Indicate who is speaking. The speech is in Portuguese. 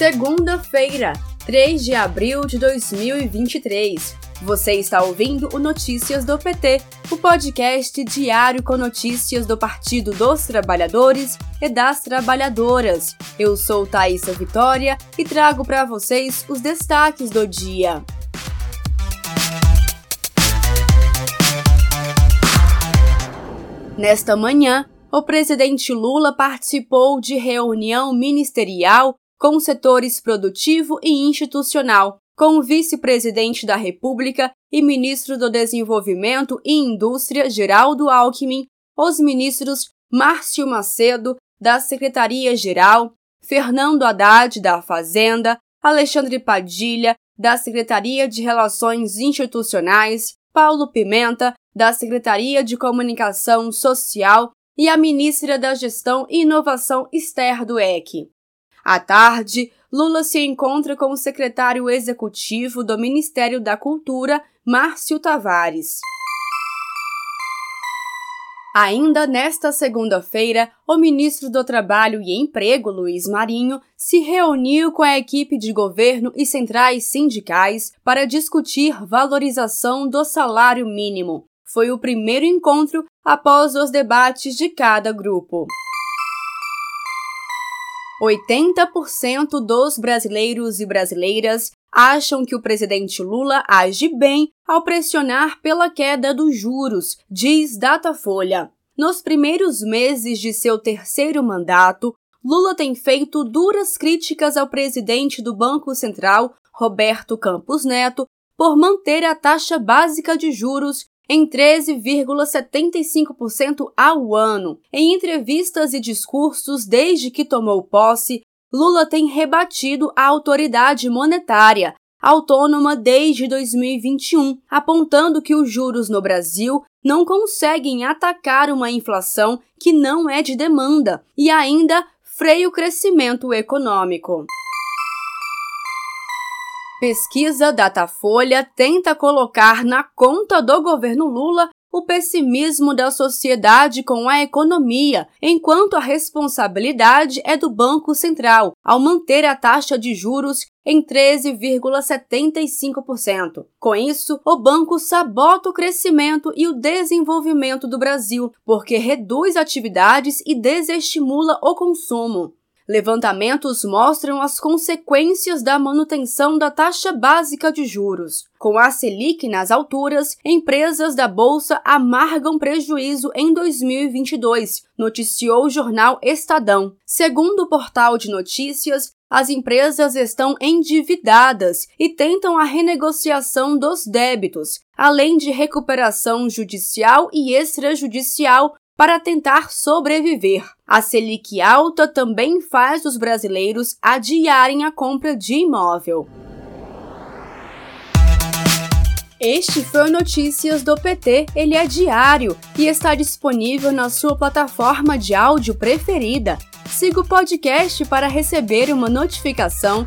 Speaker 1: Segunda-feira, 3 de abril de 2023. Você está ouvindo o Notícias do PT, o podcast diário com notícias do Partido dos Trabalhadores e das Trabalhadoras. Eu sou Thaisa Vitória e trago para vocês os destaques do dia. Nesta manhã, o presidente Lula participou de reunião ministerial com setores produtivo e institucional, com o vice-presidente da República e ministro do Desenvolvimento e Indústria Geraldo Alckmin, os ministros Márcio Macedo, da Secretaria-Geral, Fernando Haddad, da Fazenda, Alexandre Padilha, da Secretaria de Relações Institucionais, Paulo Pimenta, da Secretaria de Comunicação Social e a ministra da Gestão e Inovação Esther Dueck. À tarde, Lula se encontra com o secretário executivo do Ministério da Cultura, Márcio Tavares. Ainda nesta segunda-feira, o ministro do Trabalho e Emprego, Luiz Marinho, se reuniu com a equipe de governo e centrais sindicais para discutir valorização do salário mínimo. Foi o primeiro encontro após os debates de cada grupo. 80% dos brasileiros e brasileiras acham que o presidente Lula age bem ao pressionar pela queda dos juros, diz Datafolha. Nos primeiros meses de seu terceiro mandato, Lula tem feito duras críticas ao presidente do Banco Central, Roberto Campos Neto, por manter a taxa básica de juros em 13,75% ao ano. Em entrevistas e discursos desde que tomou posse, Lula tem rebatido a autoridade monetária, autônoma desde 2021, apontando que os juros no Brasil não conseguem atacar uma inflação que não é de demanda e ainda freia o crescimento econômico. Pesquisa Datafolha tenta colocar na conta do governo Lula o pessimismo da sociedade com a economia, enquanto a responsabilidade é do Banco Central, ao manter a taxa de juros em 13,75%. Com isso, o banco sabota o crescimento e o desenvolvimento do Brasil, porque reduz atividades e desestimula o consumo. Levantamentos mostram as consequências da manutenção da taxa básica de juros. Com a Selic nas alturas, empresas da Bolsa amargam prejuízo em 2022, noticiou o jornal Estadão. Segundo o portal de notícias, as empresas estão endividadas e tentam a renegociação dos débitos, além de recuperação judicial e extrajudicial para tentar sobreviver. A Selic alta também faz os brasileiros adiarem a compra de imóvel. Este foi o Notícias do PT. Ele é diário e está disponível na sua plataforma de áudio preferida. Siga o podcast para receber uma notificação